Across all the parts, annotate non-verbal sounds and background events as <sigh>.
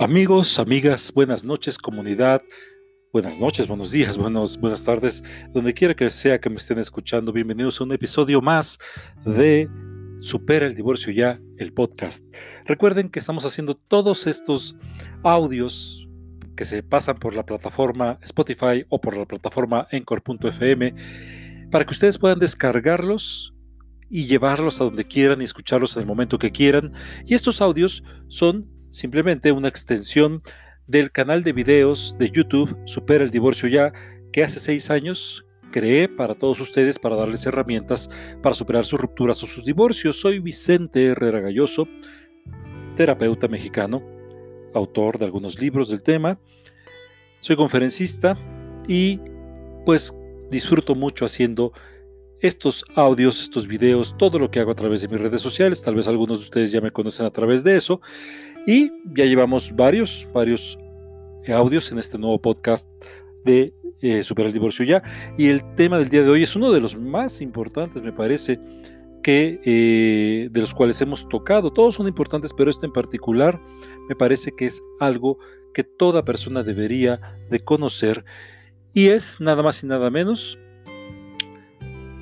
Amigos, amigas, buenas noches, comunidad. Buenas noches, buenos días, <laughs> buenos, buenas tardes, donde quiera que sea que me estén escuchando. Bienvenidos a un episodio más de Supera el divorcio ya, el podcast. Recuerden que estamos haciendo todos estos audios que se pasan por la plataforma Spotify o por la plataforma Encore.fm para que ustedes puedan descargarlos y llevarlos a donde quieran y escucharlos en el momento que quieran. Y estos audios son simplemente una extensión del canal de videos de YouTube Supera el Divorcio Ya, que hace seis años creé para todos ustedes para darles herramientas para superar sus rupturas o sus divorcios. Soy Vicente Herrera Galloso, terapeuta mexicano, autor de algunos libros del tema. Soy conferencista y pues disfruto mucho haciendo estos audios, estos videos, todo lo que hago a través de mis redes sociales. Tal vez algunos de ustedes ya me conocen a través de eso. Y ya llevamos varios, varios audios en este nuevo podcast de eh, Super el Divorcio Ya. Y el tema del día de hoy es uno de los más importantes, me parece, que eh, de los cuales hemos tocado. Todos son importantes, pero este en particular me parece que es algo que toda persona debería de conocer. Y es nada más y nada menos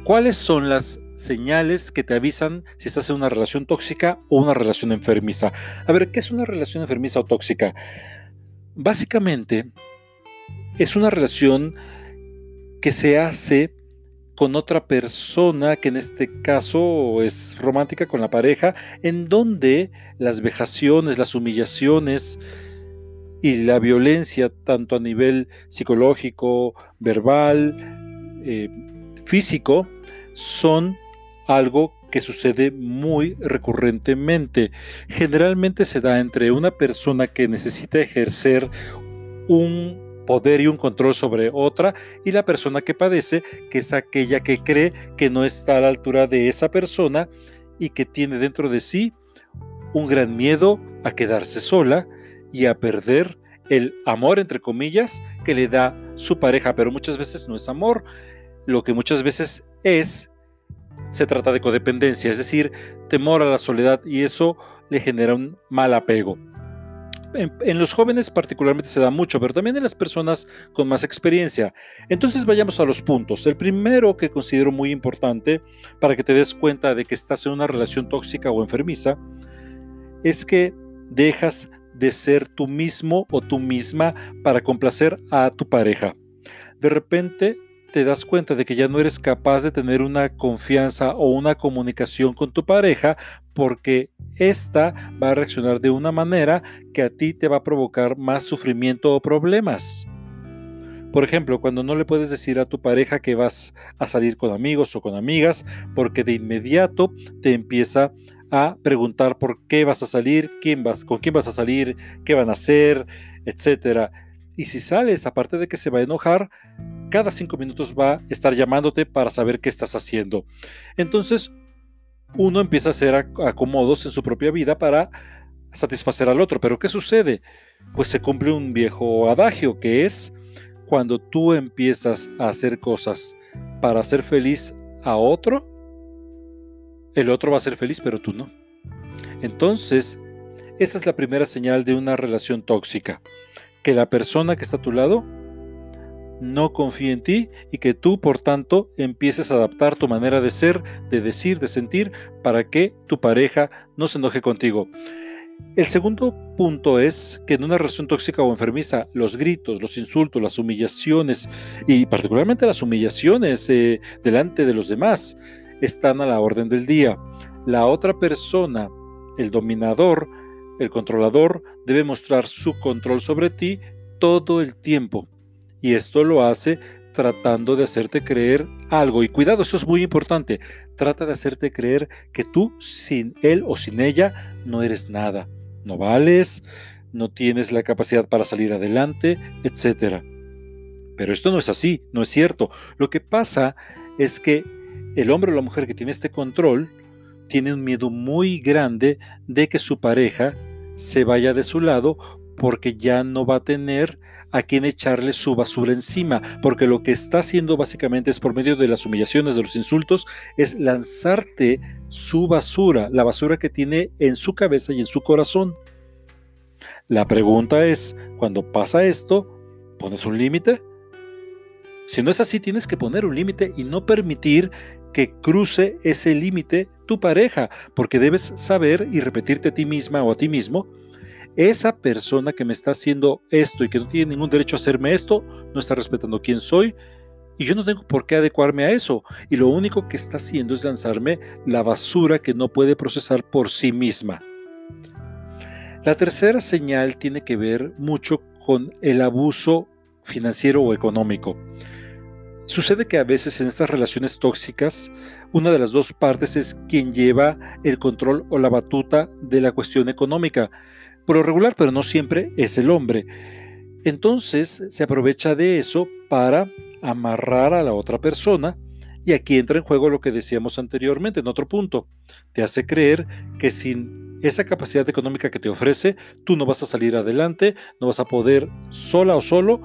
¿Cuáles son las señales que te avisan si estás en una relación tóxica o una relación enfermiza? A ver, ¿qué es una relación enfermiza o tóxica? Básicamente, es una relación que se hace con otra persona, que en este caso es romántica con la pareja, en donde las vejaciones, las humillaciones y la violencia, tanto a nivel psicológico, verbal, eh, físico, son algo que sucede muy recurrentemente. Generalmente se da entre una persona que necesita ejercer un poder y un control sobre otra y la persona que padece, que es aquella que cree que no está a la altura de esa persona y que tiene dentro de sí un gran miedo a quedarse sola y a perder el amor, entre comillas, que le da su pareja, pero muchas veces no es amor, lo que muchas veces es, se trata de codependencia, es decir, temor a la soledad y eso le genera un mal apego. En, los jóvenes particularmente se da mucho, pero también en las personas con más experiencia. Entonces vayamos a los puntos. El primero que considero muy importante para que te des cuenta de que estás en una relación tóxica o enfermiza es que dejas de ser tú mismo o tú misma para complacer a tu pareja. De repente te das cuenta de que ya no eres capaz de tener una confianza o una comunicación con tu pareja porque ésta va a reaccionar de una manera que a ti te va a provocar más sufrimiento o problemas. Por ejemplo, cuando no le puedes decir a tu pareja que vas a salir con amigos o con amigas, porque de inmediato te empieza a preguntar por qué vas a salir, quién vas, con quién vas a salir, qué van a hacer, etcétera. Y si sales, aparte de que se va a enojar, cada cinco minutos va a estar llamándote para saber qué estás haciendo. Entonces, uno empieza a hacer acomodos en su propia vida para satisfacer al otro. Pero ¿qué sucede? Pues se cumple un viejo adagio que es cuando tú empiezas a hacer cosas para hacer feliz a otro, el otro va a ser feliz, pero tú no. Entonces, esa es la primera señal de una relación tóxica, que la persona que está a tu lado no confía en ti y que tú, por tanto, empieces a adaptar tu manera de ser, de decir, de sentir, para que tu pareja no se enoje contigo. El segundo punto es que en una relación tóxica o enfermiza, los gritos, los insultos, las humillaciones y particularmente las humillaciones eh, delante de los demás están a la orden del día. La otra persona, el dominador, el controlador, debe mostrar su control sobre ti todo el tiempo y esto lo hace tratando de hacerte creer algo. Y cuidado, esto es muy importante. Trata de hacerte creer que tú sin él o sin ella no eres nada. No vales, no tienes la capacidad para salir adelante, etc. Pero esto no es así, no es cierto. Lo que pasa es que el hombre o la mujer que tiene este control tiene un miedo muy grande de que su pareja se vaya de su lado porque ya no va a tener a quien echarle su basura encima, porque lo que está haciendo básicamente es por medio de las humillaciones, de los insultos, es lanzarte su basura, la basura que tiene en su cabeza y en su corazón. La pregunta es, cuando pasa esto, ¿pones un límite? Si no es así, tienes que poner un límite y no permitir que cruce ese límite tu pareja, porque debes saber y repetirte a ti misma o a ti mismo, esa persona que me está haciendo esto y que no tiene ningún derecho a hacerme esto, no está respetando quién soy y yo no tengo por qué adecuarme a eso. Y lo único que está haciendo es lanzarme la basura que no puede procesar por sí misma. La tercera señal tiene que ver mucho con el abuso financiero o económico. Sucede que a veces en estas relaciones tóxicas, una de las dos partes es quien lleva el control o la batuta de la cuestión económica. Por lo regular, pero no siempre, es el hombre. Entonces se aprovecha de eso para amarrar a la otra persona y aquí entra en juego lo que decíamos anteriormente en otro punto. Te hace creer que sin esa capacidad económica que te ofrece, tú no vas a salir adelante, no vas a poder sola o solo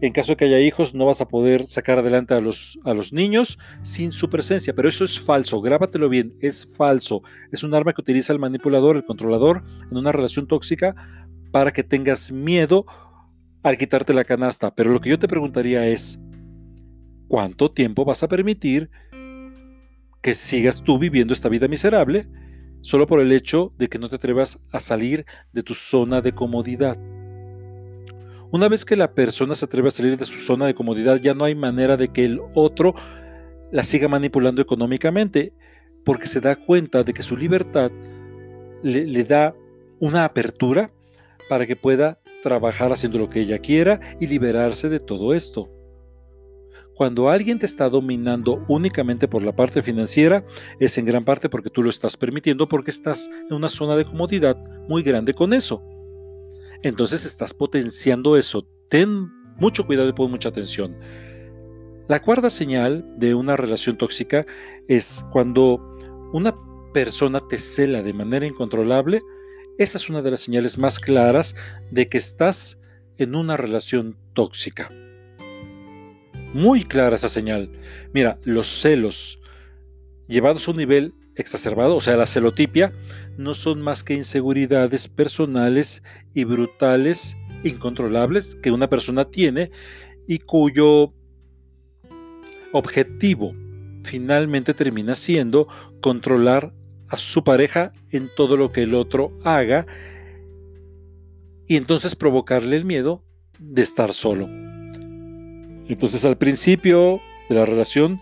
en caso de que haya hijos, no vas a poder sacar adelante a los, a los niños sin su presencia. Pero eso es falso, grábatelo bien, es falso. Es un arma que utiliza el manipulador, el controlador, en una relación tóxica para que tengas miedo al quitarte la canasta. Pero lo que yo te preguntaría es, ¿cuánto tiempo vas a permitir que sigas tú viviendo esta vida miserable solo por el hecho de que no te atrevas a salir de tu zona de comodidad? Una vez que la persona se atreve a salir de su zona de comodidad, ya no hay manera de que el otro la siga manipulando económicamente, porque se da cuenta de que su libertad le, da una apertura para que pueda trabajar haciendo lo que ella quiera y liberarse de todo esto. Cuando alguien te está dominando únicamente por la parte financiera, es en gran parte porque tú lo estás permitiendo porque estás en una zona de comodidad muy grande con eso entonces estás potenciando eso. Ten mucho cuidado y pon mucha atención. La cuarta señal de una relación tóxica es cuando una persona te cela de manera incontrolable. Esa es una de las señales más claras de que estás en una relación tóxica. Muy clara esa señal. Mira, los celos llevados a un nivel exacerbado, o sea, la celotipia, no son más que inseguridades personales y brutales, incontrolables, que una persona tiene y cuyo objetivo finalmente termina siendo controlar a su pareja en todo lo que el otro haga y entonces provocarle el miedo de estar solo. Entonces al principio de la relación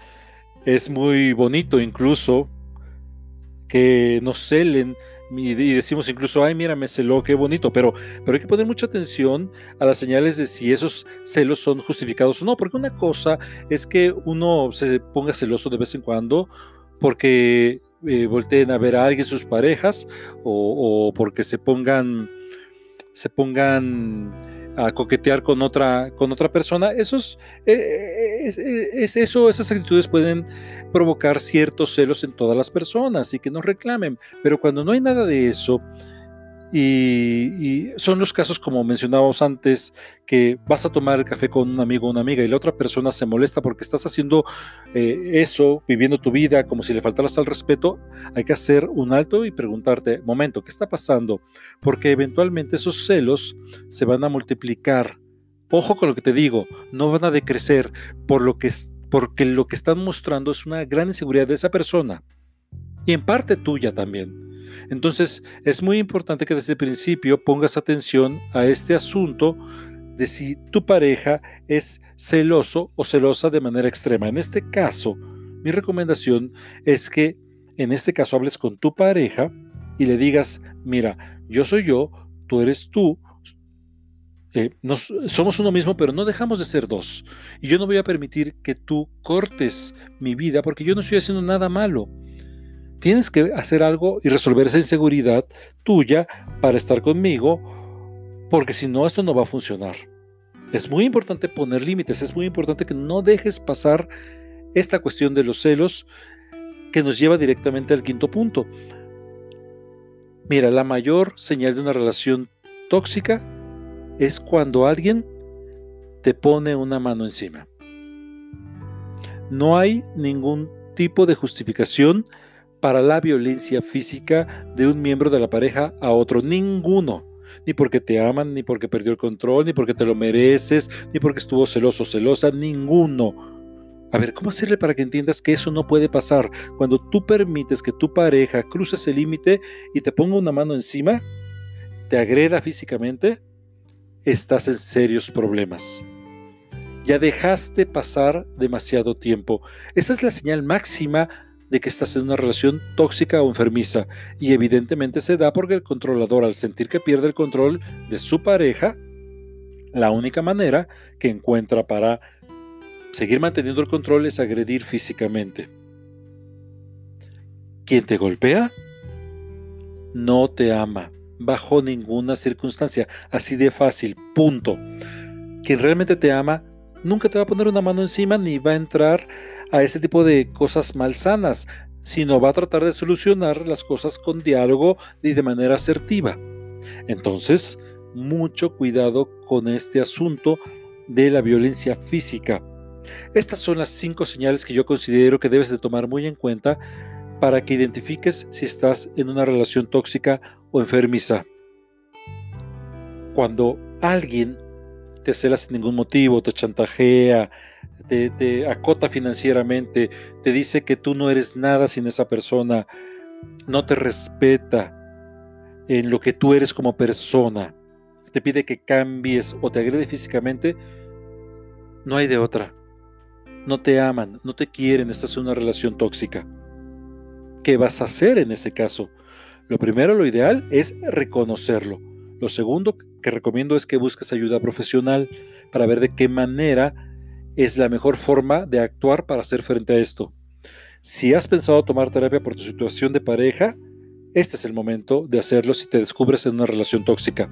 es muy bonito incluso que nos celen y decimos incluso, ay, mira, me celó, qué bonito, pero, pero hay que poner mucha atención a las señales de si esos celos son justificados o no, porque una cosa es que uno se ponga celoso de vez en cuando porque eh, volteen a ver a alguien sus parejas o, o porque se pongan, se pongan a coquetear con otra, con otra persona, esos, eh, eh, es, eso, esas actitudes pueden provocar ciertos celos en todas las personas y que nos reclamen. Pero cuando no hay nada de eso, y, son los casos como mencionábamos antes, que vas a tomar el café con un amigo o una amiga y la otra persona se molesta porque estás haciendo eh, eso, viviendo tu vida como si le faltaras al respeto, hay que hacer un alto y preguntarte, momento, ¿qué está pasando? Porque eventualmente esos celos se van a multiplicar. Ojo con lo que te digo, no van a decrecer por lo que, porque lo que están mostrando es una gran inseguridad de esa persona y en parte tuya también. Entonces, es muy importante que desde el principio pongas atención a este asunto de si tu pareja es celoso o celosa de manera extrema. En este caso, mi recomendación es que en este caso hables con tu pareja y le digas, mira, yo soy yo, tú eres tú, eh, somos uno mismo, pero no dejamos de ser dos. Y yo no voy a permitir que tú cortes mi vida porque yo no estoy haciendo nada malo. Tienes que hacer algo y resolver esa inseguridad tuya para estar conmigo, porque si no, esto no va a funcionar. Es muy importante poner límites, es muy importante que no dejes pasar esta cuestión de los celos que nos lleva directamente al quinto punto. Mira, la mayor señal de una relación tóxica es cuando alguien te pone una mano encima. No hay ningún tipo de justificación para la violencia física de un miembro de la pareja a otro. Ninguno. ni porque te aman, ni porque perdió el control, ni porque te lo mereces, ni porque estuvo celoso o celosa, ninguno. A ver, ¿cómo hacerle para que entiendas que eso no puede pasar? Cuando tú permites que tu pareja cruce ese límite y te ponga una mano encima, te agreda físicamente, estás en serios problemas. Ya dejaste pasar demasiado tiempo. Esa es la señal máxima de que estás en una relación tóxica o enfermiza y evidentemente se da porque el controlador al sentir que pierde el control de su pareja, la única manera que encuentra para seguir manteniendo el control es agredir físicamente. Quien te golpea no te ama bajo ninguna circunstancia, así de fácil, punto. Quien realmente te ama nunca te va a poner una mano encima ni va a entrar a ese tipo de cosas malsanas, sino va a tratar de solucionar las cosas con diálogo y de manera asertiva. Entonces, mucho cuidado con este asunto de la violencia física. Estas son las cinco señales que yo considero que debes de tomar muy en cuenta para que identifiques si estás en una relación tóxica o enfermiza. Cuando alguien te cela sin ningún motivo, te chantajea, te, acota financieramente, te dice que tú no eres nada sin esa persona, no te respeta en lo que tú eres como persona, te pide que cambies o te agrede físicamente, no hay de otra. No te aman, no te quieren, estás en una relación tóxica. ¿Qué vas a hacer en ese caso? Lo primero, lo ideal es reconocerlo. Lo segundo que recomiendo es que busques ayuda profesional para ver de qué manera es la mejor forma de actuar para hacer frente a esto. Si has pensado tomar terapia por tu situación de pareja, este es el momento de hacerlo si te descubres en una relación tóxica.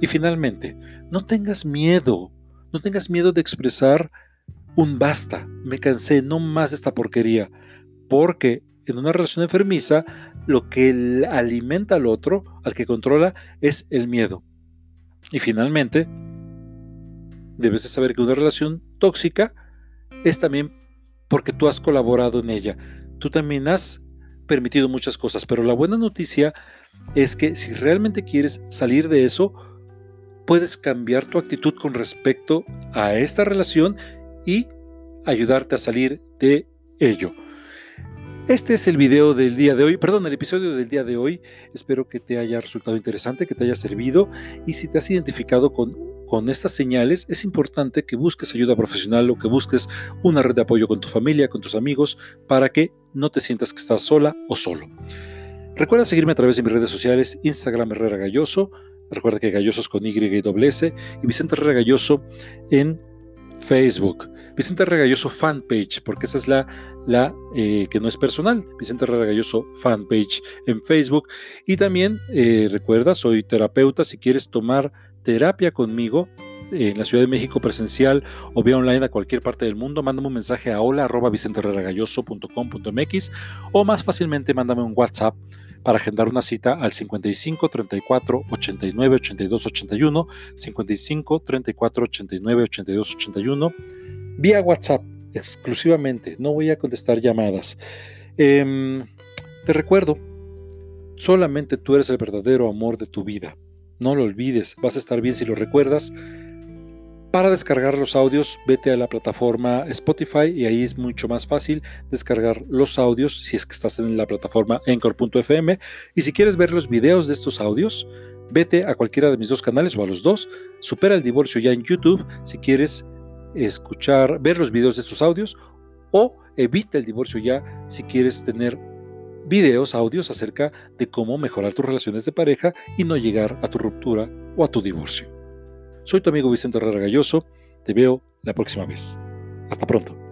Y finalmente, no tengas miedo, no tengas miedo de expresar un basta, me cansé, no más de esta porquería, porque en una relación enfermiza lo que alimenta al otro, al que controla, es el miedo. Y finalmente, debes de saber que una relación tóxica es también porque tú has colaborado en ella. Tú también has permitido muchas cosas, pero la buena noticia es que si realmente quieres salir de eso, puedes cambiar tu actitud con respecto a esta relación y ayudarte a salir de ello. Este es el video del día de hoy, perdón, el episodio del día de hoy. Espero que te haya resultado interesante, que te haya servido y si te has identificado con, con estas señales, es importante que busques ayuda profesional o que busques una red de apoyo con tu familia, con tus amigos, para que no te sientas que estás sola o solo. Recuerda seguirme a través de mis redes sociales, Instagram Herrera Galloso, recuerda que Galloso es con Y y S, y Vicente Herrera Galloso en Facebook. Vicente Regalloso fanpage, porque esa es la, la eh, que no es personal. Vicente Regalloso fanpage en Facebook. Y también eh, recuerda, soy terapeuta. Si quieres tomar terapia conmigo, en la Ciudad de México presencial o vía online a cualquier parte del mundo, mándame un mensaje a hola arroba o más fácilmente mándame un WhatsApp para agendar una cita al 55 34 89 82 81, 55 34 89 82 81, vía WhatsApp exclusivamente, no voy a contestar llamadas. Em, te recuerdo, solamente tú eres el verdadero amor de tu vida. No lo olvides, vas a estar bien si lo recuerdas. Para descargar los audios, vete a la plataforma Spotify y ahí es mucho más fácil descargar los audios si es que estás en la plataforma Anchor.fm. Y si quieres ver los videos de estos audios, vete a cualquiera de mis dos canales o a los dos. Supera el divorcio ya en YouTube si quieres escuchar, ver los videos de estos audios o evita el divorcio ya si quieres tener videos, audios acerca de cómo mejorar tus relaciones de pareja y no llegar a tu ruptura o a tu divorcio. Soy tu amigo Vicente Herrera Galloso. Te veo la próxima vez. Hasta pronto.